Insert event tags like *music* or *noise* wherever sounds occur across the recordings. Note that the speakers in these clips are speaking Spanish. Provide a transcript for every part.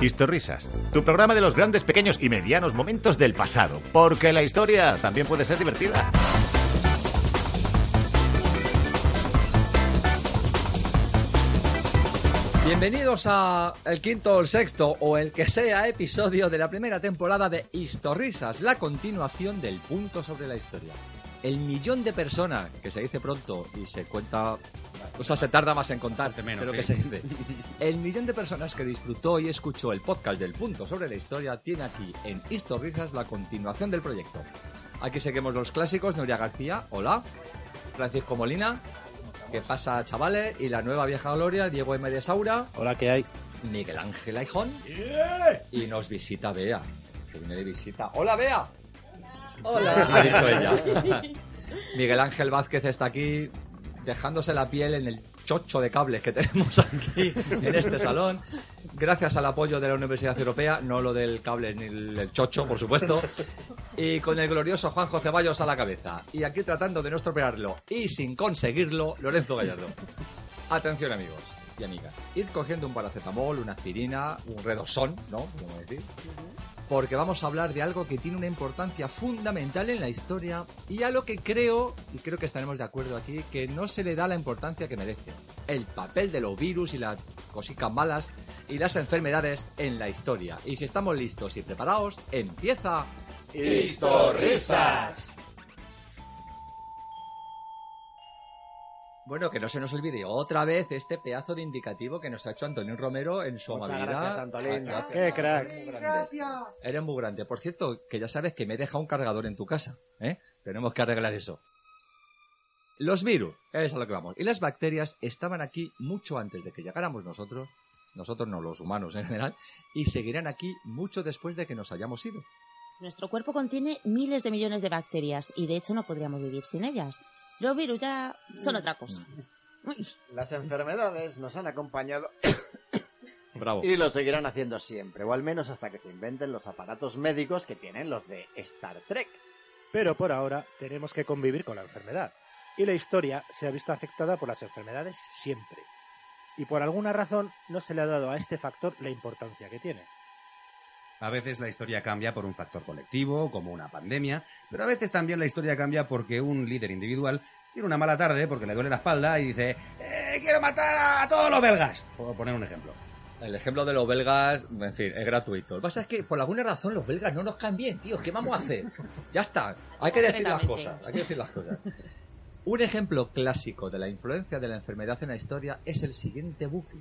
Historrisas, tu programa de los grandes, pequeños y medianos momentos del pasado, porque la historia también puede ser divertida. Bienvenidos a el quinto o el sexto o el que sea episodio de la primera temporada de Historrisas, la continuación del punto sobre la historia. El millón de personas, que se dice pronto y se cuenta, o sea, se tarda más en contar de lo que se dice. El millón de personas que disfrutó y escuchó el podcast del punto sobre la historia tiene aquí en Historrisas la continuación del proyecto. Aquí seguimos los clásicos, Nuria García, hola, Francisco Molina, ¿Qué pasa, chavales? Y la nueva vieja gloria, Diego M. de Saura. Hola, ¿qué hay? Miguel Ángel Aijón. Y nos visita Bea, que viene de visita. ¡Hola, Bea! ¡Hola! Ha dicho ella. *laughs* Miguel Ángel Vázquez está aquí dejándose la piel en el chocho de cables que tenemos aquí en este salón. Gracias al apoyo de la Universidad Europea, no lo del cable ni el chocho, por supuesto. Y con el glorioso Juanjo Ceballos a la cabeza. Y aquí tratando de no estropearlo y sin conseguirlo, Lorenzo Gallardo. Atención amigos y amigas. Id cogiendo un paracetamol, una aspirina, un redosón, ¿no? Como decir. Porque vamos a hablar de algo que tiene una importancia fundamental en la historia y a lo que creo, y creo que estaremos de acuerdo aquí, que no se le da la importancia que merece. El papel de los virus y las cositas malas y las enfermedades en la historia. Y si estamos listos y preparados, empieza... Historrisas. Bueno, que no se nos olvide otra vez este pedazo de indicativo que nos ha hecho Antonio Romero en su Muchas amabilidad. gracias, Antolín. Ah, Qué crack. Eres muy grande. Eres muy grande. Por cierto, que ya sabes que me deja un cargador en tu casa. ¿eh? Tenemos que arreglar eso. Los virus, es a lo que vamos. Y las bacterias estaban aquí mucho antes de que llegáramos nosotros, nosotros no, los humanos en general, y seguirán aquí mucho después de que nos hayamos ido. Nuestro cuerpo contiene miles de millones de bacterias y de hecho no podríamos vivir sin ellas. Los virus ya son otra cosa. Uy, Las enfermedades nos han acompañado *coughs* Bravo. y lo seguirán haciendo siempre, o al menos hasta que se inventen los aparatos médicos que tienen los de Star Trek. Pero por ahora tenemos que convivir con la enfermedad. Y la historia se ha visto afectada por las enfermedades siempre. Y por alguna razón no se le ha dado a este factor la importancia que tiene. A veces la historia cambia por un factor colectivo, como una pandemia, pero a veces también la historia cambia porque un líder individual tiene una mala tarde porque le duele la espalda y dice "Eh, quiero matar a todos los belgas, por poner un ejemplo. El ejemplo de los belgas, en fin, es gratuito. Lo que pasa es que por alguna razón los belgas no nos caen bien, tío. ¿Qué vamos a hacer? Ya está. Hay que decir las cosas. Hay que decir las cosas. Un ejemplo clásico de la influencia de la enfermedad en la historia es el siguiente bucle.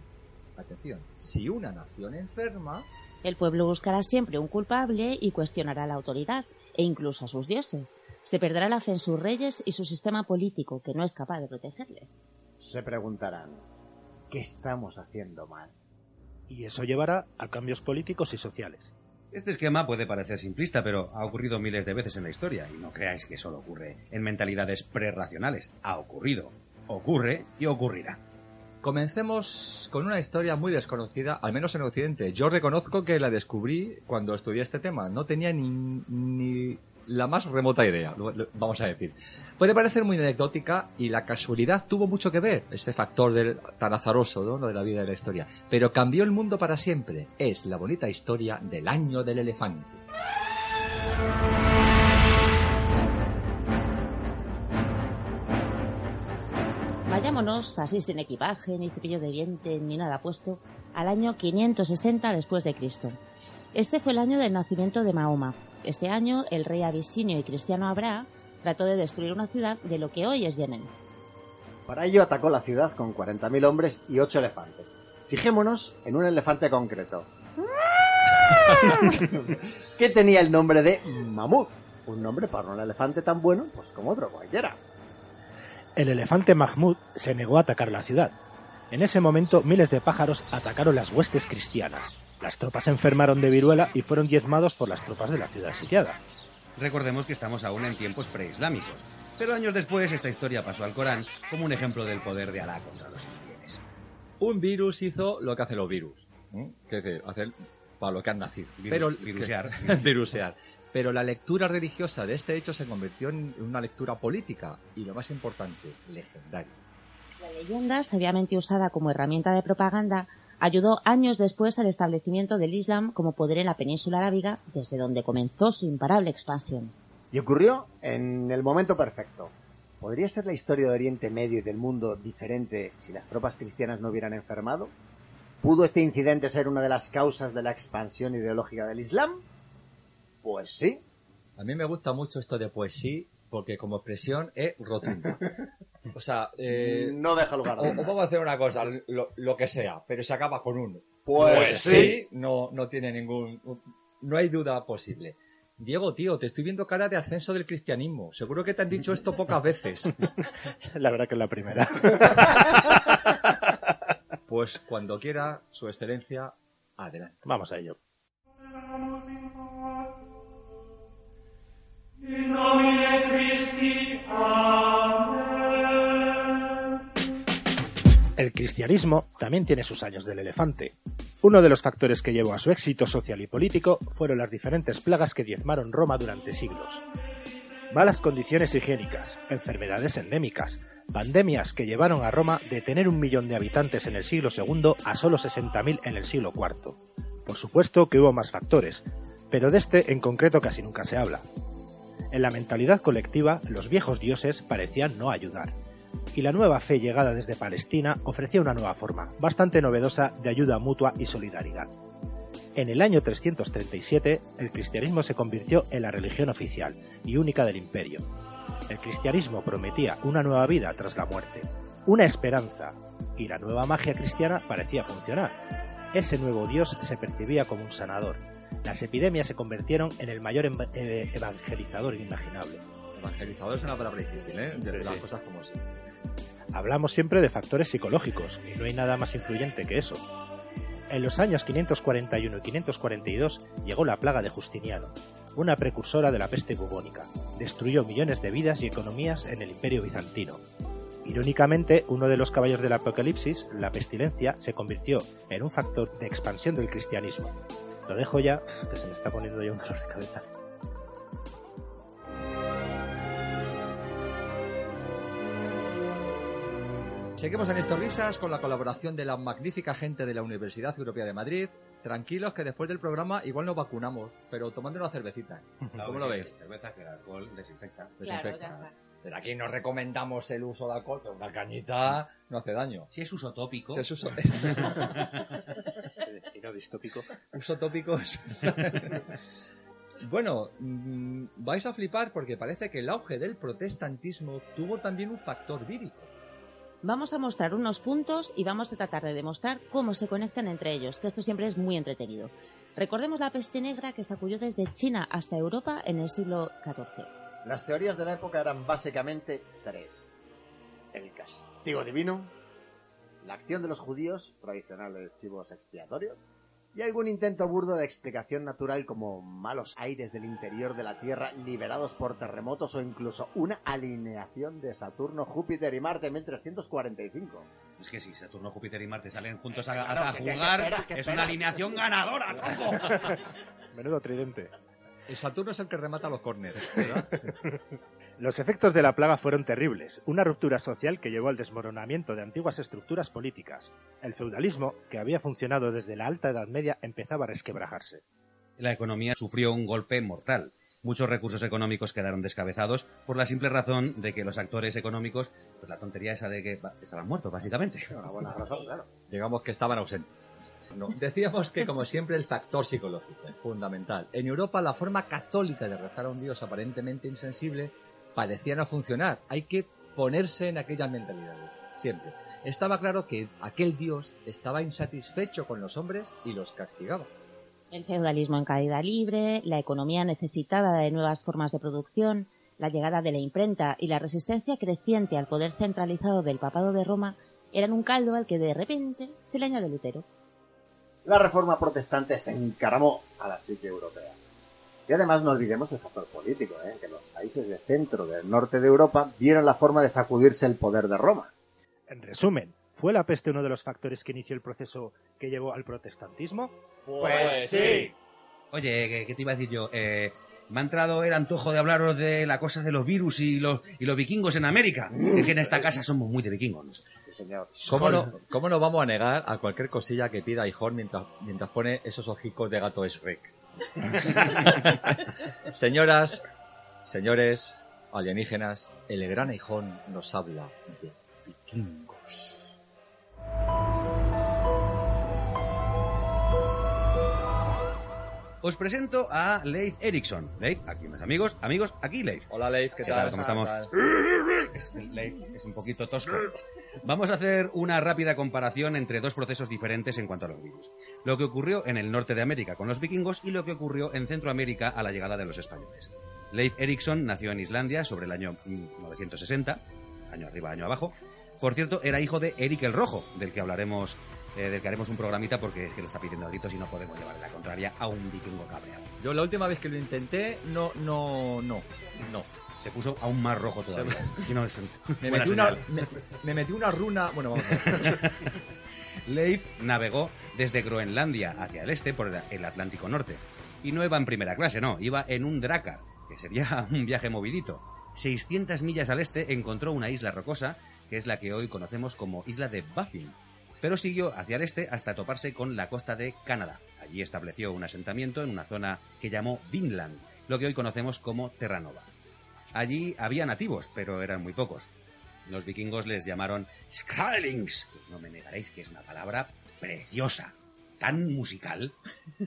Atención. Si una nación enferma, El pueblo buscará siempre un culpable y cuestionará a la autoridad e incluso a sus dioses. Se perderá la fe en sus reyes y su sistema político, que no es capaz de protegerles. Se preguntarán, ¿qué estamos haciendo mal? Y eso llevará a cambios políticos y sociales. Este esquema puede parecer simplista, pero ha ocurrido miles de veces en la historia, y no creáis que solo ocurre en mentalidades prerracionales. Ha ocurrido, ocurre y ocurrirá. Comencemos con una historia muy desconocida, al menos en Occidente. Yo reconozco que la descubrí cuando estudié este tema. No tenía ni, ni la más remota idea, vamos a decir. Puede parecer muy anecdótica y la casualidad tuvo mucho que ver, ese factor del, tan azaroso ¿no? de la vida y la historia. Pero cambió el mundo para siempre. Es la bonita historia del año del elefante. Vayámonos, así sin equipaje, ni cepillo de dientes, ni nada puesto, al año 560 después de Cristo. Este fue el año del nacimiento de Mahoma. Este año, el rey abisinio y cristiano Abra trató de destruir una ciudad de lo que hoy es Yemen. Para ello atacó la ciudad con 40.000 hombres y 8 elefantes. Fijémonos en un elefante concreto. *laughs* que tenía el nombre de Mamut. Un nombre para un elefante tan bueno pues como otro cualquiera. El elefante Mahmud se negó a atacar la ciudad. En ese momento, miles de pájaros atacaron las huestes cristianas. Las tropas se enfermaron de viruela y fueron diezmados por las tropas de la ciudad sitiada. Recordemos que estamos aún en tiempos preislámicos, pero años después esta historia pasó al Corán como un ejemplo del poder de Alá contra los infieles. Un virus hizo lo que hacen los virus. ¿Qué es hacer para lo que han nacido. Virus- pero, virusear. que- *laughs* virusear. Pero la lectura religiosa de este hecho se convirtió en una lectura política y lo más importante, legendaria. La leyenda, sabiamente usada como herramienta de propaganda, ayudó años después al establecimiento del Islam como poder en la península arábiga, desde donde comenzó su imparable expansión. Y ocurrió en el momento perfecto. ¿Podría ser la historia de Oriente Medio y del mundo diferente si las tropas cristianas no hubieran enfermado? ¿Pudo este incidente ser una de las causas de la expansión ideológica del Islam? Pues sí. A mí me gusta mucho esto de pues sí, porque como expresión es rotunda. O sea, eh, no deja lugar a o, o vamos a hacer una cosa, lo, lo que sea, pero se acaba con un Pues sí. no, no tiene ningún, no hay duda posible. Diego, tío, te estoy viendo cara de ascenso del cristianismo. Seguro que te han dicho esto pocas veces. *laughs* La verdad que es la primera. Pues cuando quiera, su excelencia, adelante. Vamos a ello. El cristianismo también tiene sus años del elefante. Uno de los factores que llevó a su éxito social y político fueron las diferentes plagas que diezmaron Roma durante siglos. Malas condiciones higiénicas, enfermedades endémicas, pandemias que llevaron a Roma de tener un millón de habitantes en el siglo II a solo 60.000 en el siglo IV. Por supuesto que hubo más factores, pero de este en concreto casi nunca se habla. En la mentalidad colectiva, los viejos dioses parecían no ayudar, y la nueva fe llegada desde Palestina ofrecía una nueva forma, bastante novedosa, de ayuda mutua y solidaridad. En el año 337, el cristianismo se convirtió en la religión oficial y única del imperio. El cristianismo prometía una nueva vida tras la muerte, una esperanza, y la nueva magia cristiana parecía funcionar. Ese nuevo Dios se percibía como un sanador. Las epidemias se convirtieron en el mayor eh, evangelizador inimaginable. Evangelizador es una palabra difícil, ¿eh? De Sí, las cosas como sí. Hablamos siempre de factores psicológicos, y no hay nada más influyente que eso. En los años 541 y 542 llegó la plaga de Justiniano, una precursora de la peste bubónica. Destruyó millones de vidas y economías en el imperio bizantino. Irónicamente, uno de los caballos del apocalipsis, la pestilencia, se convirtió en un factor de expansión del cristianismo. Lo dejo ya, que se me está poniendo ya un dolor de cabeza. Seguimos en estos risas con la colaboración de la magnífica gente de la Universidad Europea de Madrid. Tranquilos que después del programa igual nos vacunamos, pero tomando una cervecita. *laughs* ¿Cómo lo veis? Cerveza que el alcohol desinfecta. Desinfecta. Pero aquí no recomendamos el uso de alcohol, pero una cañita no hace daño. Si es uso tópico. Si es uso, *laughs* *laughs* Distópico. *laughs* uso tópico es- Bueno, mm, vais a flipar porque parece que el auge del protestantismo tuvo también un factor vírico. Vamos a mostrar unos puntos y vamos a tratar de demostrar cómo se conectan entre ellos, que esto siempre es muy entretenido. Recordemos la peste negra que sacudió desde China hasta Europa en el siglo XIV. Las teorías de la época eran básicamente tres. El castigo divino, la acción de los judíos, tradicionales chivos expiatorios, y algún intento burdo de explicación natural como malos aires del interior de la Tierra liberados por terremotos o incluso una alineación de Saturno, Júpiter y Marte en 1345. Es que si Saturno, Júpiter y Marte salen juntos a, Claro, a que- que- jugar, que espera, que es una alineación ganadora, tronco. *laughs* Menudo tridente. El Saturno es el que remata los corners, ¿verdad? Los efectos de la plaga fueron terribles, una ruptura social que llevó al desmoronamiento de antiguas estructuras políticas. El feudalismo, que había funcionado desde la Alta Edad Media, empezaba a resquebrajarse. La economía sufrió un golpe mortal. Muchos recursos económicos quedaron descabezados por la simple razón de que los actores económicos, pues la tontería esa de que estaban muertos, básicamente. Una buena razón, claro. Digamos que estaban ausentes. No. Decíamos que, como siempre, el factor psicológico es fundamental. En Europa, la forma católica de rezar a un Dios aparentemente insensible parecía no funcionar. Hay que ponerse en aquellas mentalidades, siempre. Estaba claro que aquel Dios estaba insatisfecho con los hombres y los castigaba. El feudalismo en caída libre, la economía necesitada de nuevas formas de producción, la llegada de la imprenta y la resistencia creciente al poder centralizado del papado de Roma Eran un caldo al que de repente se le añade Lutero. La reforma protestante se encaramó a la psique europea. Y además no olvidemos el factor político, ¿eh? que los países del centro del norte de Europa vieron la forma de sacudirse el poder de Roma. En resumen, ¿fue la peste uno de los factores que inició el proceso que llevó al protestantismo? Pues sí. Oye, ¿qué, te iba a decir yo? Eh, me ha entrado el antojo de hablaros de la cosa de los virus y los, y los vikingos en América. Es que en esta casa somos muy de vikingos. nosotros. Sí, señor. ¿Cómo no, ¿Cómo no vamos a negar a cualquier cosilla que pida Ijón mientras, mientras pone esos ojicos de gato Shrek? *laughs* Señoras, señores, alienígenas, el gran Ijón nos habla de vikingos. Os presento a Leif Erikson. Leif, aquí mis amigos. Amigos, aquí Leif. Hola Leif, ¿qué tal? ¿Cómo estamos? Es que Leif es un poquito tosco. *laughs* Vamos a hacer una rápida comparación entre dos procesos diferentes en cuanto a los virus. Lo que ocurrió en el norte de América con los vikingos y lo que ocurrió en Centroamérica a la llegada de los españoles. Leif Erikson nació en Islandia sobre el año 1960, año arriba, año abajo. Por cierto, era hijo de Eric el Rojo, del que hablaremos, eh, del que haremos un programita porque es que lo está pidiendo a gritos y no podemos llevar la contraria a un vikingo cabreado. Yo la última vez que lo intenté, no, no, no, no. Se puso aún más rojo todavía. Y no es Me *laughs* metí, una, señal. me, me metí una runa. Bueno, vamos a ver. Leif navegó desde Groenlandia hacia el este por el Atlántico Norte. Y no iba en primera clase, no, iba en un Drakkar, que sería *laughs* un viaje movidito. 600 millas al este encontró una isla rocosa, que es la que hoy conocemos como isla de Baffin. Pero siguió hacia el este hasta toparse con la costa de Canadá. Allí estableció un asentamiento en una zona que llamó Vinland, lo que hoy conocemos como Terranova. Allí había nativos, pero eran muy pocos. Los vikingos les llamaron Skrælings, que no me negaréis que es una palabra preciosa, tan musical.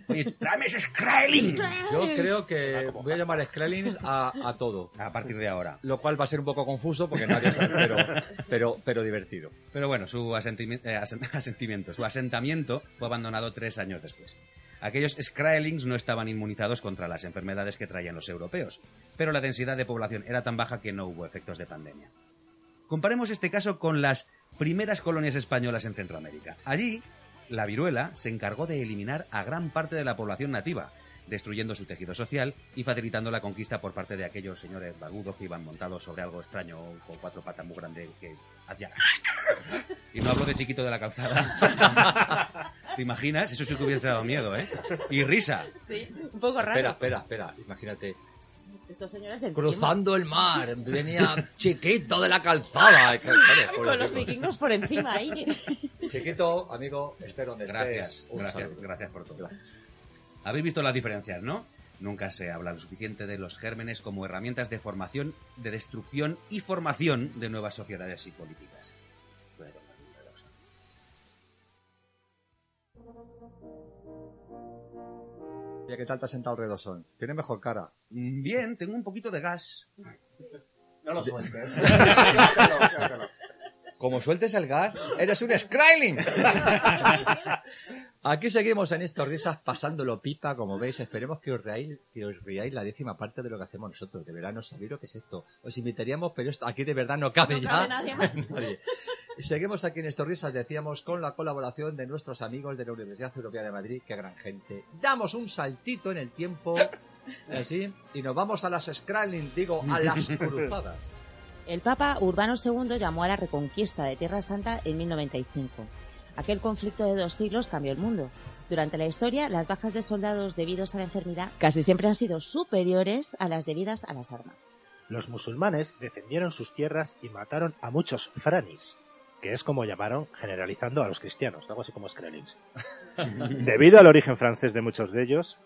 Oye, tráeme ese Skrælling. Yo creo que voy a llamar Skrellings a, a todo. A partir de ahora. Lo cual va a ser un poco confuso porque nadie sabe, pero, pero, pero divertido. Pero bueno, su eh, asen- *laughs* asentimiento, su asentamiento fue abandonado tres años después. Aquellos Skrælings no estaban inmunizados contra las enfermedades que traían los europeos, pero la densidad de población era tan baja que no hubo efectos de pandemia. Comparemos este caso con las primeras colonias españolas en Centroamérica. Allí, la viruela se encargó de eliminar a gran parte de la población nativa, destruyendo su tejido social y facilitando la conquista por parte de aquellos señores barbudos que iban montados sobre algo extraño con cuatro patas muy grandes que hacían... Y no hablo de chiquito de la calzada. *laughs* ¿Te imaginas? Eso sí que hubiese dado miedo, ¿eh? Y risa. Sí, un poco raro. Espera, espera, espera. Imagínate. Estos señores encima, Cruzando el mar, venía chiquito de la calzada. *laughs* Con los vikingos por encima ahí. *laughs* Chiquito, amigo, esté donde Gracias, gracias, saludo. gracias por todo. Habéis visto las diferencias, ¿no? Nunca se habla lo suficiente de los gérmenes como herramientas de formación, de destrucción y formación de nuevas sociedades y políticas. Oye, ¿qué tal te has sentado el redosón? Tiene mejor cara. Bien, tengo un poquito de gas. No lo sueltes. *laughs* Como sueltes el gas, eres un Skrailing. *laughs* Aquí seguimos en estos risas pasándolo pipa, como veis. Esperemos que os reáis, que os riáis la décima parte de lo que hacemos nosotros. De verdad no sabéis lo que es esto. Os invitaríamos, pero esto aquí de verdad no cabe No ya. cabe nadie más. *laughs* Nadie. Seguimos aquí en estos risas, decíamos, con la colaboración de nuestros amigos de la Universidad Europea de Madrid. Qué gran gente. Damos un saltito en el tiempo, así, y nos vamos a las Skrailing, digo, a las *laughs* cruzadas. El Papa Urbano II llamó a la reconquista de Tierra Santa en 1095. Aquel conflicto de dos siglos cambió el mundo. Durante la historia, las bajas de soldados debidos a la enfermedad casi siempre han sido superiores a las debidas a las armas. Los musulmanes defendieron sus tierras y mataron a muchos franis, que es como llamaron generalizando a los cristianos, algo así como Skrellings. *laughs* Debido al origen francés de muchos de ellos,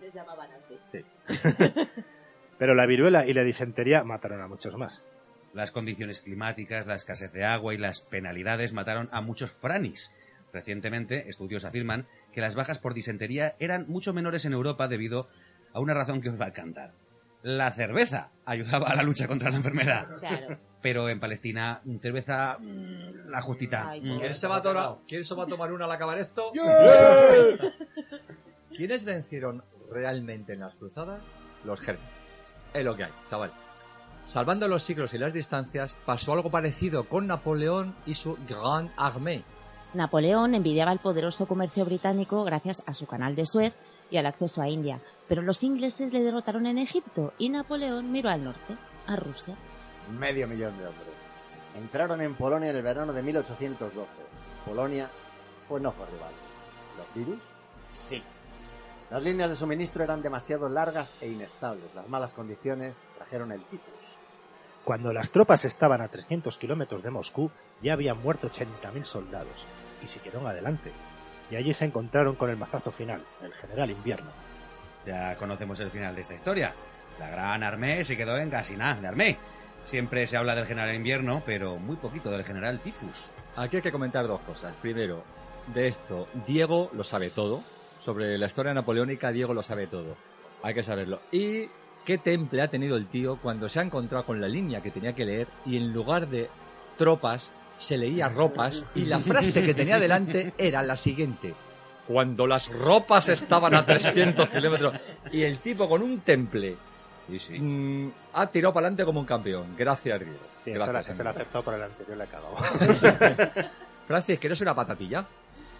Les llamaban así. *laughs* pero la viruela y la disentería mataron a muchos más. Las condiciones climáticas, la escasez de agua y las penalidades mataron a muchos franis. Recientemente, estudios afirman que las bajas por disentería eran mucho menores en Europa debido a una razón que os va a cantar. La cerveza ayudaba a la lucha contra la enfermedad. Claro. Pero en Palestina, cerveza, mm, la justita. Ay, Mm. ¿Quién se, va a tomar, ¿Quién se va a tomar una al acabar esto? ¿Quiénes vencieron realmente en las cruzadas? Los gérmenes. Es lo que hay, chaval. Salvando los siglos y las distancias, pasó algo parecido con Napoleón y su Grande Armée. Napoleón envidiaba el poderoso comercio británico gracias a su canal de Suez y al acceso a India, pero los ingleses le derrotaron en Egipto y Napoleón miró al norte, a Rusia. Medio millón de hombres. Entraron en Polonia en el verano de 1812. Polonia, pues no fue rival. ¿Los virus? Sí. Las líneas de suministro eran demasiado largas e inestables. Las malas condiciones trajeron el tifus. Cuando las tropas estaban a 300 kilómetros de Moscú, ya habían muerto 80.000 soldados y siguieron adelante. Y allí se encontraron con el mazazo final, el general invierno. Ya conocemos el final de esta historia. La gran armée se quedó en Gasiná de armée. Siempre se habla del general invierno, pero muy poquito del general tifus. Aquí hay que comentar dos cosas. Primero, de esto, Diego lo sabe todo. Sobre la historia napoleónica, Diego lo sabe todo. Hay que saberlo. Y qué temple ha tenido el tío cuando se ha encontrado con la línea que tenía que leer y en lugar de tropas se leía ropas y la frase que tenía delante era la siguiente. Cuando las ropas estaban a 300 kilómetros y el tipo con un temple Sí, sí. mm, ha tirado para adelante como un campeón. Gracias, Diego. Sí, eso la, Gracias, se la aceptó por el anterior, le he cagado. *laughs* Francis, ¿quieres una patatilla?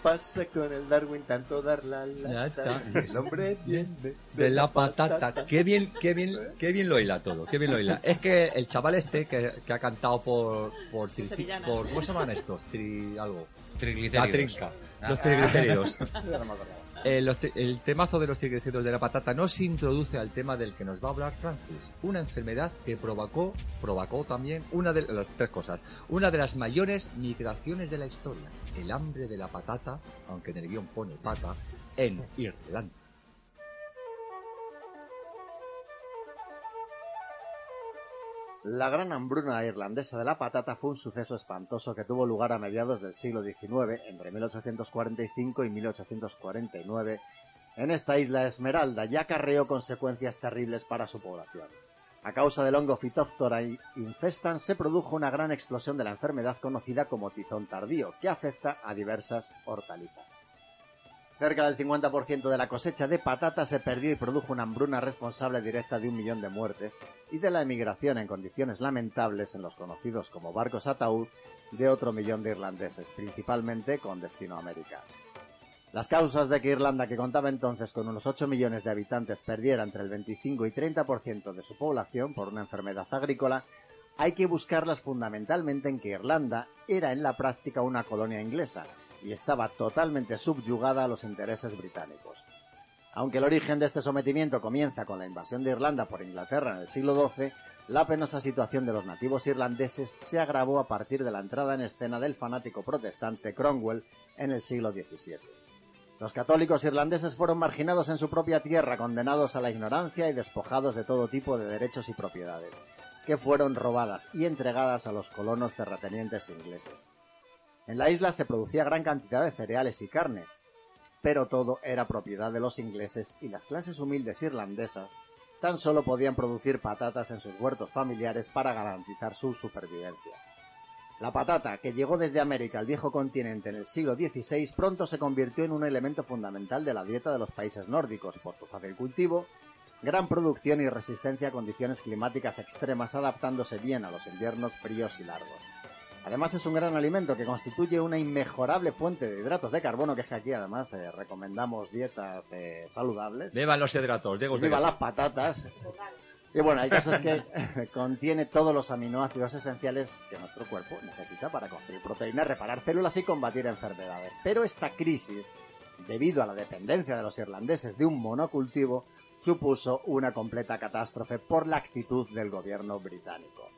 Pasa con el Darwin tanto dar la lata. El hombre *laughs* entiende De la patata. Qué bien, qué bien, qué bien lo hila todo. Qué bien lo hila. *laughs* Es que el chaval este que, que ha cantado por, por, tri- por ¿cómo se llaman estos? Tri, algo. La trinca. Ah. Los triglicéridos. *laughs* Ya no me acordaba. Eh, el temazo de los triglicéridos de la patata no se introduce al tema del que nos va a hablar Francis. Una enfermedad que provocó, provocó también una de las tres cosas. Una de las mayores migraciones de la historia. El hambre de la patata, aunque en el guion pone pata, en Irlanda. La gran hambruna irlandesa de la patata fue un suceso espantoso que tuvo lugar a mediados del siglo XIX, entre 1845 y 1849, en esta isla Esmeralda, y acarreó consecuencias terribles para su población. A causa del hongo Phytophthora infestan se produjo una gran explosión de la enfermedad conocida como tizón tardío, que afecta a diversas hortalizas. Cerca del 50% de la cosecha de patata se perdió y produjo una hambruna responsable directa de un millón de muertes y de la emigración en condiciones lamentables en los conocidos como barcos ataúd de otro millón de irlandeses, principalmente con destino a América. Las causas de que Irlanda, que contaba entonces con unos 8 millones de habitantes, perdiera entre el 25 y 30% de su población por una enfermedad agrícola, hay que buscarlas fundamentalmente en que Irlanda era en la práctica una colonia inglesa y estaba totalmente subyugada a los intereses británicos. Aunque el origen de este sometimiento comienza con la invasión de Irlanda por Inglaterra en el siglo XII, la penosa situación de los nativos irlandeses se agravó a partir de la entrada en escena del fanático protestante Cromwell en el siglo XVII. Los católicos irlandeses fueron marginados en su propia tierra, condenados a la ignorancia y despojados de todo tipo de derechos y propiedades, que fueron robadas y entregadas a los colonos terratenientes ingleses. En la isla se producía gran cantidad de cereales y carne, pero todo era propiedad de los ingleses y las clases humildes irlandesas tan solo podían producir patatas en sus huertos familiares para garantizar su supervivencia. La patata, que llegó desde América al viejo continente en el siglo XVI, pronto se convirtió en un elemento fundamental de la dieta de los países nórdicos por su fácil cultivo, gran producción y resistencia a condiciones climáticas extremas, adaptándose bien a los inviernos fríos y largos. Además es un gran alimento que constituye una inmejorable fuente de hidratos de carbono, que es que aquí además eh, recomendamos dietas eh, saludables. Beban los hidratos, Diego. Viva las patatas. Y bueno, el caso es que *laughs* contiene todos los aminoácidos esenciales que nuestro cuerpo necesita para construir proteínas, reparar células y combatir enfermedades. Pero esta crisis, debido a la dependencia de los irlandeses de un monocultivo, supuso una completa catástrofe por la actitud del gobierno británico.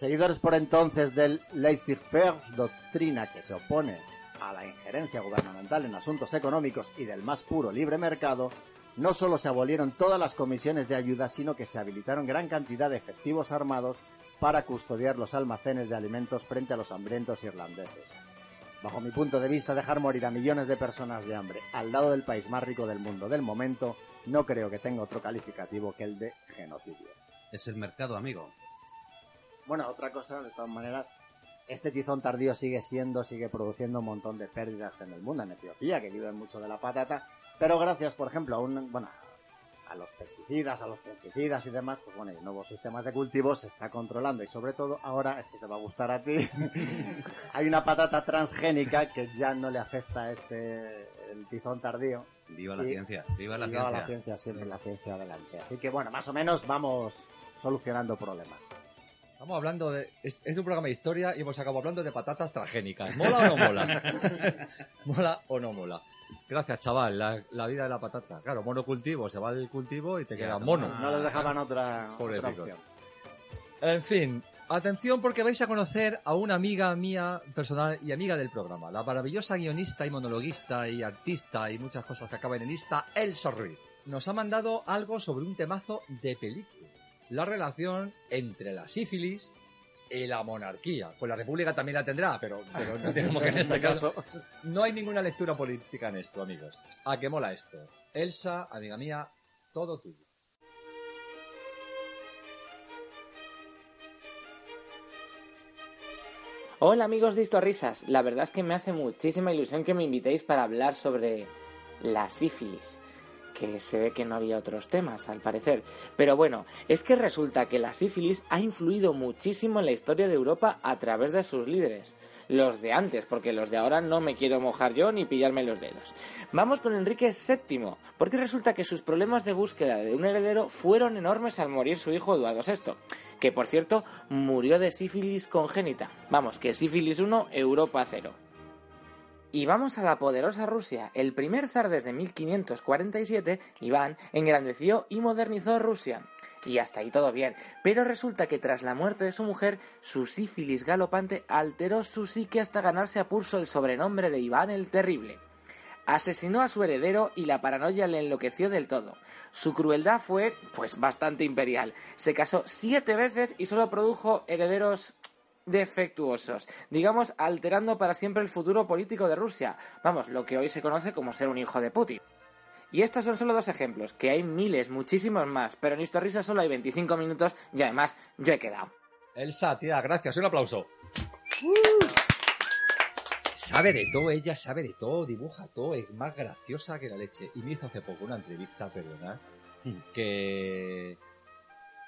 Seguidores por entonces del laissez-faire, doctrina que se opone a la injerencia gubernamental en asuntos económicos y del más puro libre mercado, no solo se abolieron todas las comisiones de ayuda, sino que se habilitaron gran cantidad de efectivos armados para custodiar los almacenes de alimentos frente a los hambrientos irlandeses. Bajo mi punto de vista, dejar morir a millones de personas de hambre al lado del país más rico del mundo del momento no creo que tenga otro calificativo que el de genocidio. Es el mercado, amigo. Bueno, otra cosa, de todas maneras, este tizón tardío sigue siendo, sigue produciendo un montón de pérdidas en el mundo, en Etiopía, que viven mucho de la patata, pero gracias, por ejemplo, a un, bueno, a los pesticidas, a los pesticidas y demás, pues bueno, hay nuevos sistemas de cultivo, se está controlando y sobre todo ahora, esto te va a gustar a ti, *laughs* hay una patata transgénica que ya no le afecta a este el tizón tardío. Viva la Y- ciencia, viva la ciencia. la ciencia, siempre la ciencia adelante. Así que bueno, más o menos vamos solucionando problemas. Estamos hablando de. Es, es un programa de historia y hemos acabado hablando de patatas transgénicas. ¿Mola o no mola? *laughs* ¿Mola o no mola? Gracias, chaval. La, la vida de la patata. Claro, monocultivo. Se va el cultivo y te queda mono. No les dejaban otra, Pobre otra opción. En fin, atención porque vais a conocer a una amiga mía personal y amiga del programa, la maravillosa guionista y monologuista y artista y muchas cosas que acaban en ista, Elsa Ruiz. Nos ha mandado algo sobre un temazo de película, la relación entre la sífilis y la monarquía. Pues la república también la tendrá, pero, pero no digamos que en este *laughs* caso no hay ninguna lectura política en esto, amigos. ¿A qué mola esto? Elsa, amiga mía, todo tuyo. Hola amigos de Risas, la verdad es que me hace muchísima ilusión que me invitéis para hablar sobre la sífilis, que se ve que no había otros temas al parecer. Pero bueno, es que resulta que la sífilis ha influido muchísimo en la historia de Europa a través de sus líderes. Los de antes, porque los de ahora no me quiero mojar yo ni pillarme los dedos. Vamos con Enrique VII, porque resulta que sus problemas de búsqueda de un heredero fueron enormes al morir su hijo Eduardo VI, que por cierto murió de sífilis congénita. Vamos, que sífilis 1, Europa 0. Y vamos a la poderosa Rusia. El primer zar desde 1547, Iván, engrandeció y modernizó Rusia. Y hasta ahí todo bien. Pero resulta que tras la muerte de su mujer, su sífilis galopante alteró su psique hasta ganarse a pulso el sobrenombre de Iván el Terrible. Asesinó a su heredero y la paranoia le enloqueció del todo. Su crueldad fue, pues, bastante imperial. Se casó siete veces y solo produjo herederos defectuosos, digamos, alterando para siempre el futuro político de Rusia. Vamos, lo que hoy se conoce como ser un hijo de Putin. Y estos son solo dos ejemplos, que hay miles, muchísimos más, pero en Risas solo hay 25 minutos y además yo he quedado. Elsa, tía, gracias. Un aplauso. Sabe de todo, ella sabe de todo, dibuja todo, es más graciosa que la leche. Y me hizo hace poco una entrevista, perdonad, que...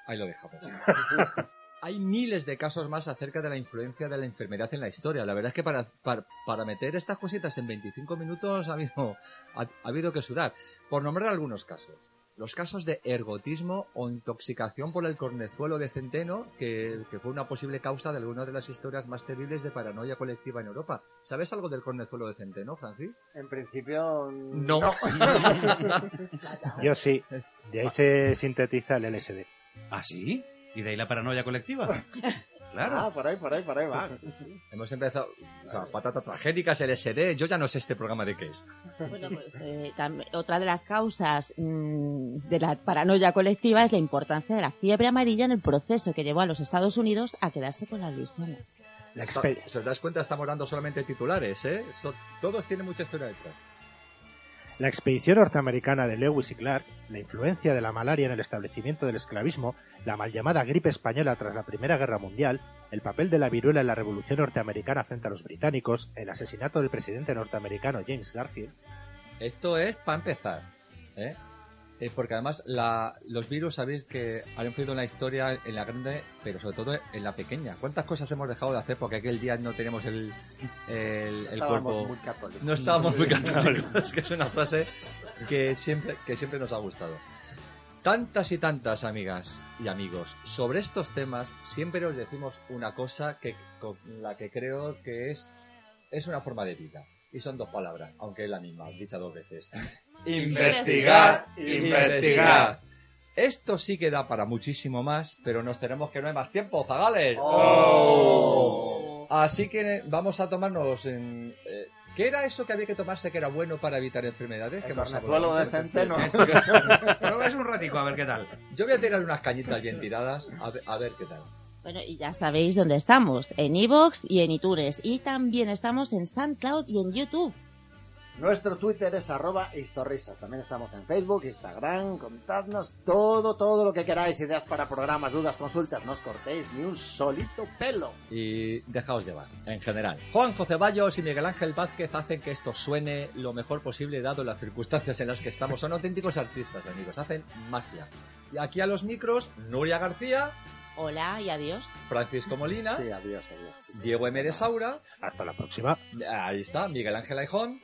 Ahí lo dejamos. *laughs* Hay miles de casos más acerca de la influencia de la enfermedad en la historia. La verdad es que para, para, para meter estas cositas en 25 minutos ha habido, ha, ha habido que sudar. Por nombrar algunos casos. Los casos de ergotismo o intoxicación por el cornezuelo de centeno, que, que, fue una posible causa de alguna de las historias más terribles de paranoia colectiva en Europa. ¿Sabes algo del cornezuelo de centeno, Francis? En principio. No. *laughs* Yo sí. De ahí se sintetiza el LSD. ¿Ah, sí? ¿Y de ahí la paranoia colectiva? *laughs* Claro. Ah, por ahí, por ahí, por ahí va. *laughs* Hemos empezado. O sea, patatas tragédicas, LSD. Yo ya no sé este programa de qué es. Bueno, pues eh, otra de las causas mmm, de la paranoia colectiva es la importancia de la fiebre amarilla en el proceso que llevó a los Estados Unidos a quedarse con la Luisiana. La Si os das cuenta, estamos dando solamente titulares, ¿eh? So, todos tienen mucha historia detrás. La expedición norteamericana de Lewis y Clark, la influencia de la malaria en el establecimiento del esclavismo, la mal llamada gripe española tras la Primera Guerra Mundial, el papel de la viruela en la Revolución norteamericana frente a los británicos, el asesinato del presidente norteamericano James Garfield. Esto es para empezar, ¿eh? Eh, porque además la, los virus sabéis que han influido en la historia en la grande, pero sobre todo en la pequeña. ¿Cuántas cosas hemos dejado de hacer porque aquel día no tenemos el, el, el cuerpo? Muy. No estábamos muy *laughs* católicos, que es una frase que siempre, que siempre nos ha gustado. Tantas y tantas amigas y amigos, sobre estos temas siempre os decimos una cosa que con la que creo que es, es una forma de vida. Y son dos palabras, aunque es la misma, dicha dos veces. *laughs* Investigar, investigar. Esto sí que da para muchísimo más, pero nos tenemos que no hay más tiempo, Zagales. Oh. Así que vamos a tomarnos en... Eh, ¿Qué era eso que había que tomarse que era bueno para evitar enfermedades? El cornezuelo hablado? de centeno. Pruebas *laughs* un ratico a ver qué tal. Yo voy a tirar unas cañitas bien tiradas, a ver, a ver qué tal. Bueno, y ya sabéis dónde estamos, en iVoox y en iTunes. Y también estamos en SoundCloud y en YouTube. Nuestro Twitter es arroba historrisas. También estamos en Facebook, Instagram. Contadnos todo, todo lo que queráis. Ideas para programas, dudas, consultas. No os cortéis ni un solito pelo. Y dejaos llevar, en general. Juan José Ceballos y Miguel Ángel Vázquez hacen que esto suene lo mejor posible dado las circunstancias en las que estamos. Son auténticos artistas, amigos. Hacen magia. Y aquí a los micros, Nuria García, Hola y adiós. Francisco Molina, Sí, adiós, adiós. Diego M. de Saura, Hasta la próxima. ahí está, Miguel Ángel Aijón,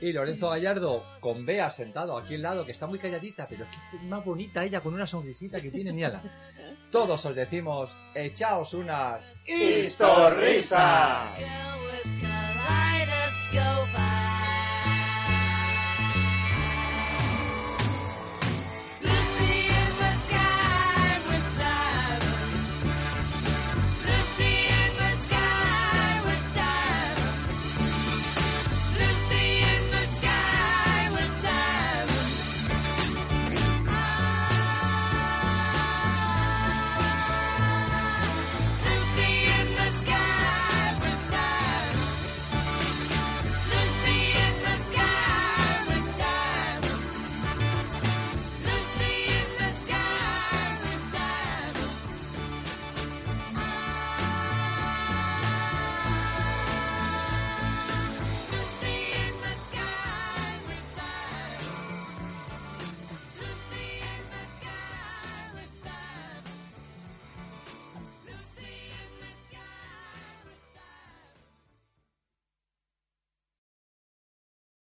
y Lorenzo Gallardo con Bea sentado aquí al lado, que está muy calladita, pero es que es más bonita ella con una sonrisita que tiene, mírala. *laughs* Todos os decimos, echaos unas... ¡Historrisas! with